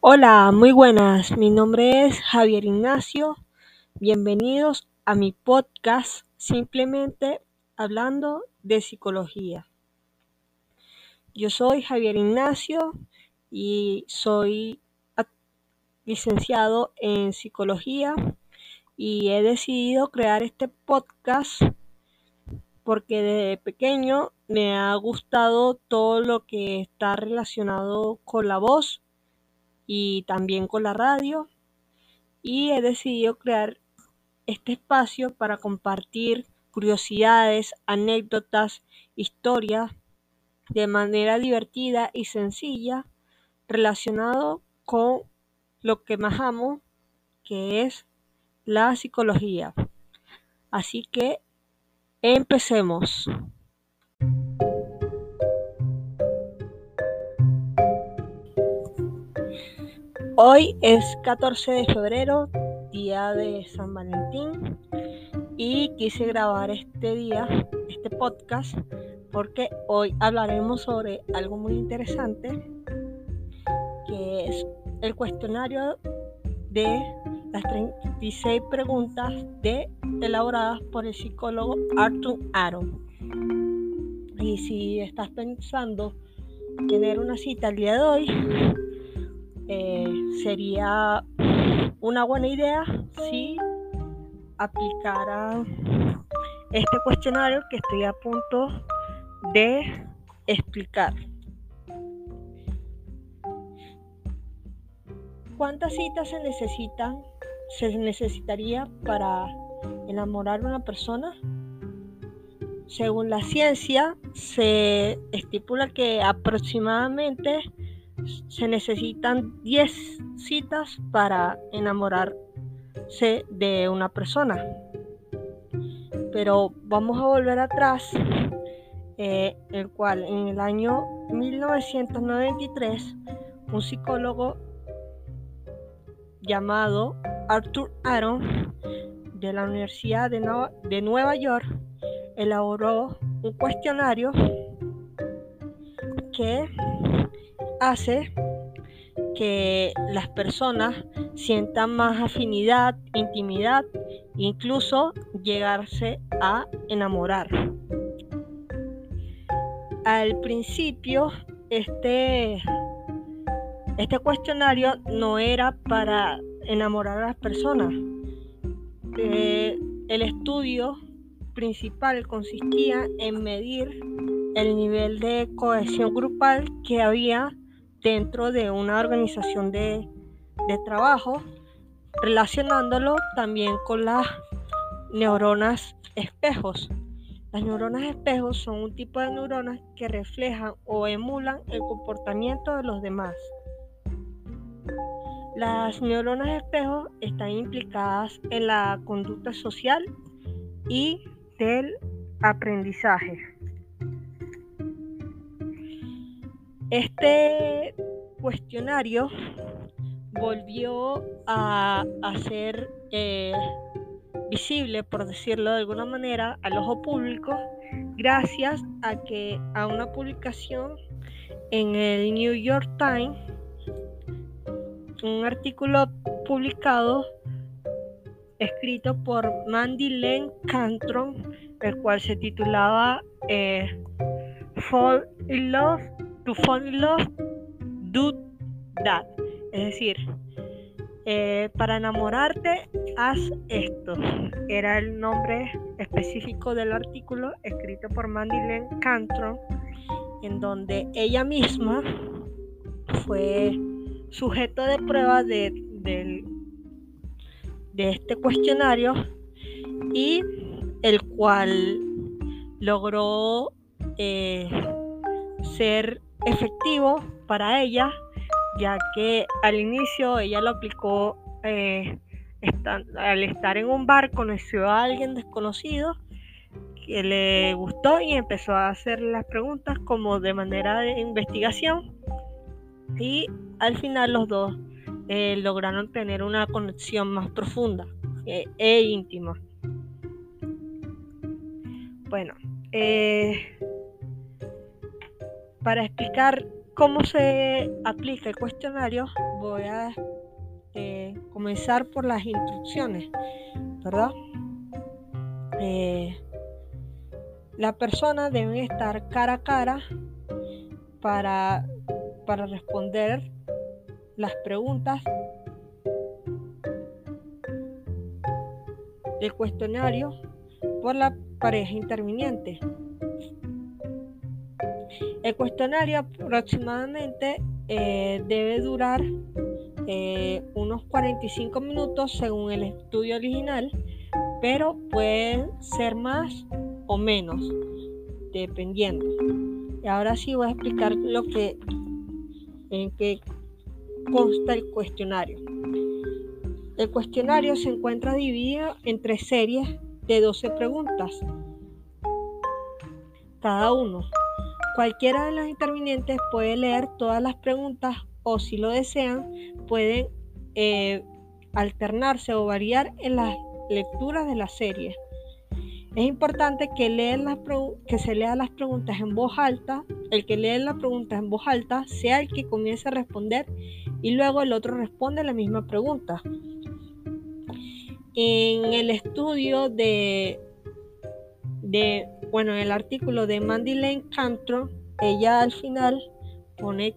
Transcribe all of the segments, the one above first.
Hola, muy buenas. Mi nombre es Javier Ignacio. Bienvenidos a mi podcast Simplemente hablando de psicología. Yo soy Javier Ignacio y soy licenciado en psicología y he decidido crear este podcast porque desde pequeño me ha gustado todo lo que está relacionado con la voz y también con la radio y he decidido crear este espacio para compartir curiosidades, anécdotas, historias de manera divertida y sencilla relacionado con lo que más amo, que es la psicología. Así que empecemos. Hoy es 14 de febrero, día de San Valentín, y quise grabar este día, este podcast, porque hoy hablaremos sobre algo muy interesante, que es el cuestionario de las 36 preguntas de, elaboradas por el psicólogo Arthur Aaron. Y si estás pensando tener una cita el día de hoy, eh, sería una buena idea si aplicara este cuestionario que estoy a punto de explicar. ¿Cuántas citas se necesitan? Se necesitaría para enamorar a una persona? Según la ciencia, se estipula que aproximadamente se necesitan 10 citas para enamorarse de una persona. Pero vamos a volver atrás, eh, el cual en el año 1993 un psicólogo llamado Arthur Aaron de la Universidad de, de Nueva York elaboró un cuestionario que hace que las personas sientan más afinidad, intimidad, incluso llegarse a enamorar. Al principio, este, este cuestionario no era para enamorar a las personas. Eh, el estudio principal consistía en medir el nivel de cohesión grupal que había dentro de una organización de, trabajo, relacionándolo también con las neuronas espejos. Las neuronas espejos son un tipo de neuronas que reflejan o emulan el comportamiento de los demás. Las neuronas espejos están implicadas en la conducta social y del aprendizaje. Este cuestionario volvió a, ser eh, visible, por decirlo de alguna manera, al ojo público gracias a que a una publicación en el New York Times, un artículo publicado escrito por Mandy Len Cantron, el cual se titulaba eh, Fall in Love To fall in love, do that. Es decir, eh, para enamorarte, haz esto. Era el nombre específico del artículo escrito por Mandy Cantron, en donde ella misma fue sujeto de prueba de, de este cuestionario y el cual logró eh, ser efectivo para ella, ya que al inicio ella lo aplicó eh, al estar en un bar, conoció a alguien desconocido que le gustó y empezó a hacer las preguntas como de manera de investigación y al final los dos eh, lograron tener una conexión más profunda eh, e íntima. Bueno, para explicar cómo se aplica el cuestionario, voy a eh, comenzar por las instrucciones, ¿verdad? Eh, la persona debe estar cara a cara para, para responder las preguntas del cuestionario por la pareja interviniente. El cuestionario aproximadamente eh, debe durar eh, unos 45 minutos según el estudio original, pero puede ser más o menos, dependiendo. Y ahora sí voy a explicar lo que en qué consta el cuestionario. El cuestionario se encuentra dividido en tres series de 12 preguntas cada uno. Cualquiera de los intervinientes puede leer todas las preguntas o si lo desean pueden eh, alternarse o variar en las lecturas de la serie. Es importante que, las que se lean las preguntas en voz alta, el que lee las preguntas en voz alta sea el que comience a responder y luego el otro responde la misma pregunta. En el estudio de, de bueno, en el artículo de Mandy Lane Cantro, ella al final pone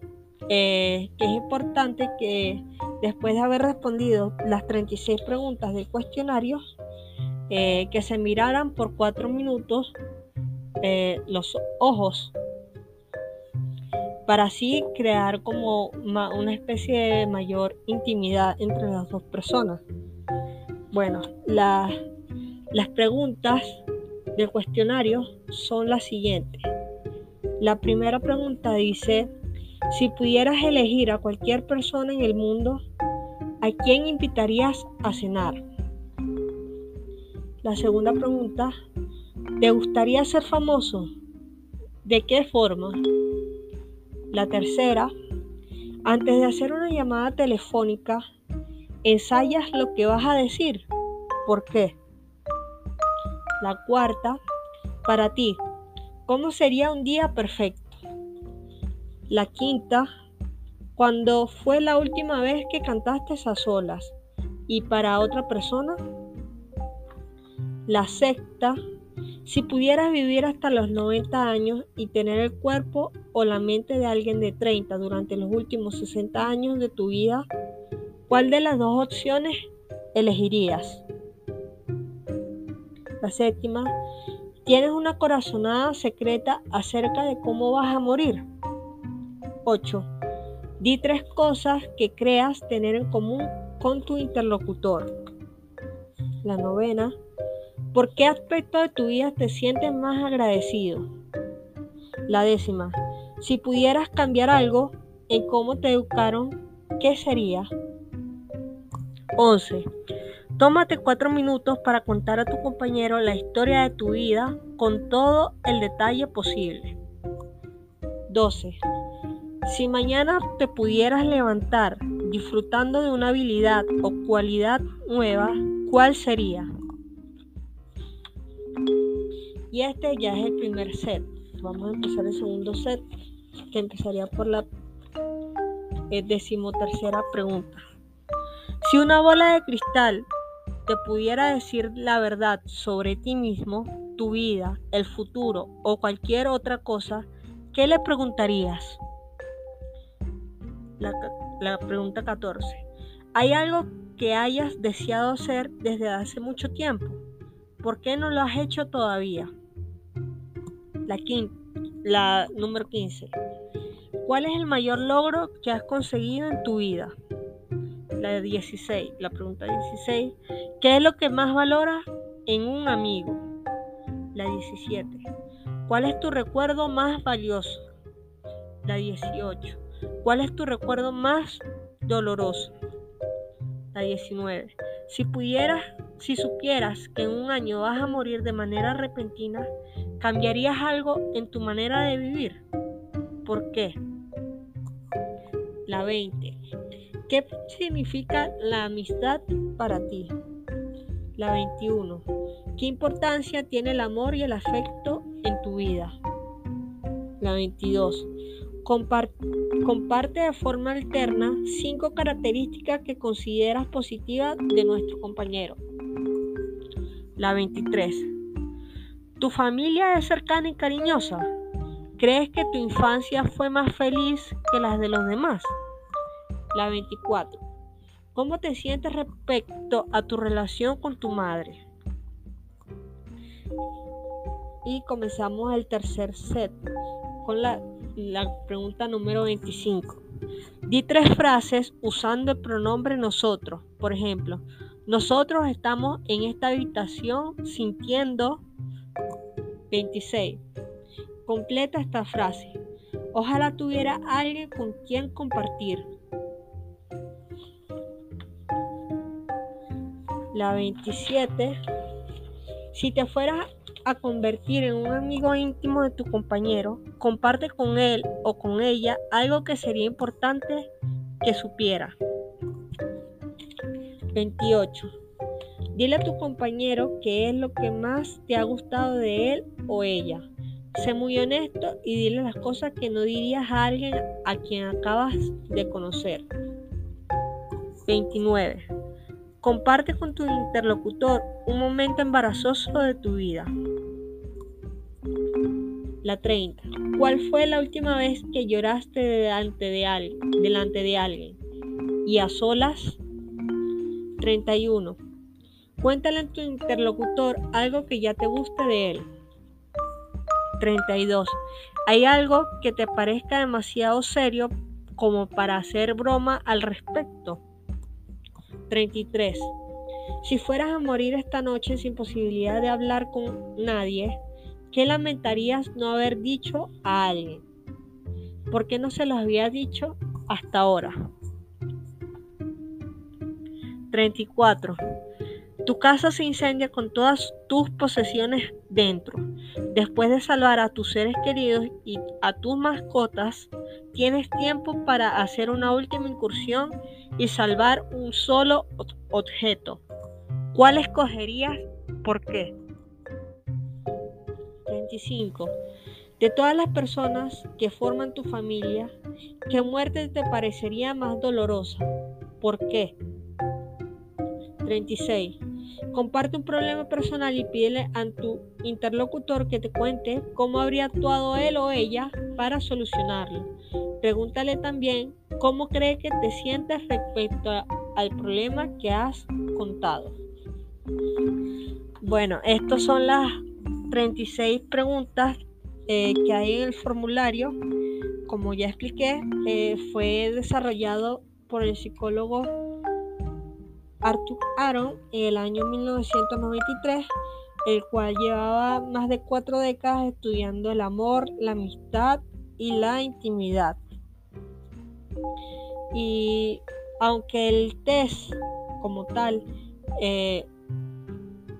eh, que es importante que después de haber respondido las 36 preguntas del cuestionario, eh, que se miraran por cuatro minutos eh, los ojos para así crear como una especie de mayor intimidad entre las dos personas. Bueno, las preguntas del cuestionario son las siguientes. La primera pregunta dice, si pudieras elegir a cualquier persona en el mundo, ¿a quién invitarías a cenar? La segunda pregunta, ¿te gustaría ser famoso? ¿De qué forma? La tercera, antes de hacer una llamada telefónica, ensayas lo que vas a decir. ¿Por qué? La cuarta, para ti, ¿cómo sería un día perfecto? La quinta, cuando fue la última vez que cantaste a solas y para otra persona? La sexta, si pudieras vivir hasta los 90 años y tener el cuerpo o la mente de alguien de 30 durante los últimos 60 años de tu vida, ¿cuál de las dos opciones elegirías? La séptima, tienes una corazonada secreta acerca de cómo vas a morir. 8. Di tres cosas que creas tener en común con tu interlocutor. La novena, ¿Por qué aspecto de tu vida te sientes más agradecido? La décima. Si pudieras cambiar algo en cómo te educaron, ¿qué sería? 11. Tómate cuatro minutos para contar a tu compañero la historia de tu vida con todo el detalle posible. 12. Si mañana te pudieras levantar disfrutando de una habilidad o cualidad nueva, ¿cuál sería? Y este ya es el primer set. Vamos a empezar el segundo set, que empezaría por la eh, decimotercera pregunta. Si una bola de cristal te pudiera decir la verdad sobre ti mismo, tu vida, el futuro o cualquier otra cosa, ¿qué le preguntarías? La, pregunta 14. ¿Hay algo que hayas deseado hacer desde hace mucho tiempo? ¿Por qué no lo has hecho todavía? La, la número 15. ¿Cuál es el mayor logro que has conseguido en tu vida? La 16. La pregunta 16. ¿Qué es lo que más valoras en un amigo? La 17. ¿Cuál es tu recuerdo más valioso? La 18. ¿Cuál es tu recuerdo más doloroso? La 19. Si pudieras, si supieras que en un año vas a morir de manera repentina, ¿Cambiarías algo en tu manera de vivir? ¿Por qué? La 20. ¿Qué significa la amistad para ti? La 21. ¿Qué importancia tiene el amor y el afecto en tu vida? La 22. comparte de forma alterna cinco características que consideras positivas de nuestro compañero. La 23. ¿Tu familia es cercana y cariñosa? ¿Crees que tu infancia fue más feliz que las de los demás? La 24. ¿Cómo te sientes respecto a tu relación con tu madre? Y comenzamos el tercer set con la, la pregunta número 25. Di tres frases usando el pronombre nosotros. Por ejemplo, nosotros estamos en esta habitación sintiendo 26. Completa esta frase. Ojalá tuviera alguien con quien compartir. La 27. Si te fueras a convertir en un amigo íntimo de tu compañero, comparte con él o con ella algo que sería importante que supiera. 28. Dile a tu compañero qué es lo que más te ha gustado de él o ella. Sé muy honesto y dile las cosas que no dirías a alguien a quien acabas de conocer. 29. Comparte con tu interlocutor un momento embarazoso de tu vida. La 30. ¿Cuál fue la última vez que lloraste delante de, alguien, delante de alguien? ¿Y a solas? 31. Cuéntale a tu interlocutor algo que ya te guste de él. 32. ¿Hay algo que te parezca demasiado serio como para hacer broma al respecto? 33. Si fueras a morir esta noche sin posibilidad de hablar con nadie, ¿qué lamentarías no haber dicho a alguien? ¿Por qué no se lo había dicho hasta ahora? 34. Tu casa se incendia con todas tus posesiones dentro. Después de salvar a tus seres queridos y a tus mascotas, tienes tiempo para hacer una última incursión y salvar un solo objeto. ¿Cuál escogerías? ¿Por qué? 25. De todas las personas que forman tu familia, ¿qué muerte te parecería más dolorosa? ¿Por qué? 36. Comparte un problema personal y pídele a tu interlocutor que te cuente cómo habría actuado él o ella para solucionarlo. Pregúntale también cómo cree que te sientes respecto al problema que has contado. Bueno, estas son las 36 preguntas eh, que hay en el formulario. Como ya expliqué, eh, fue desarrollado por el psicólogo Arthur Aaron en el año 1993, el cual llevaba más de cuatro décadas estudiando el amor, la amistad y la intimidad. Y aunque el test como tal eh,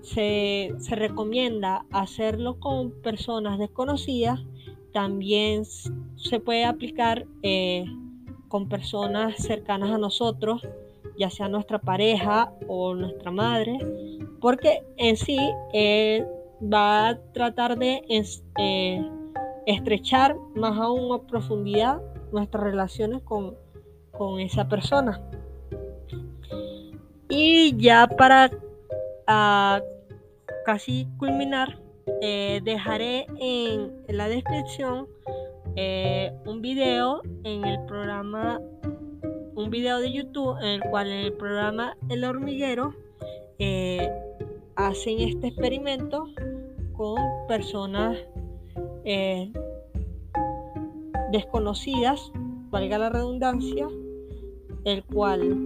se, recomienda hacerlo con personas desconocidas, también se puede aplicar eh, con personas cercanas a nosotros, ya sea nuestra pareja o nuestra madre, porque en sí eh, va a tratar de estrechar más aún a profundidad nuestras relaciones con, esa persona. Y ya para ah, casi culminar, eh, dejaré en, la descripción eh, un video en el programa, un video de YouTube en el cual en el programa El Hormiguero eh, hacen este experimento con personas desconocidas, valga la redundancia, el cual,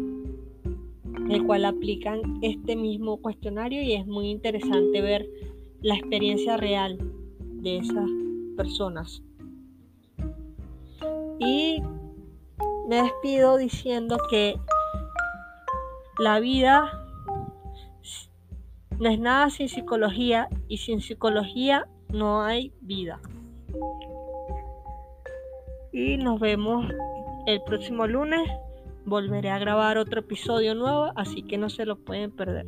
el cual aplican este mismo cuestionario y es muy interesante ver la experiencia real de esas personas. Y me despido diciendo que la vida no es nada sin psicología y sin psicología no hay vida y nos vemos el próximo lunes. Volveré a grabar otro episodio nuevo, así que no se lo pueden perder.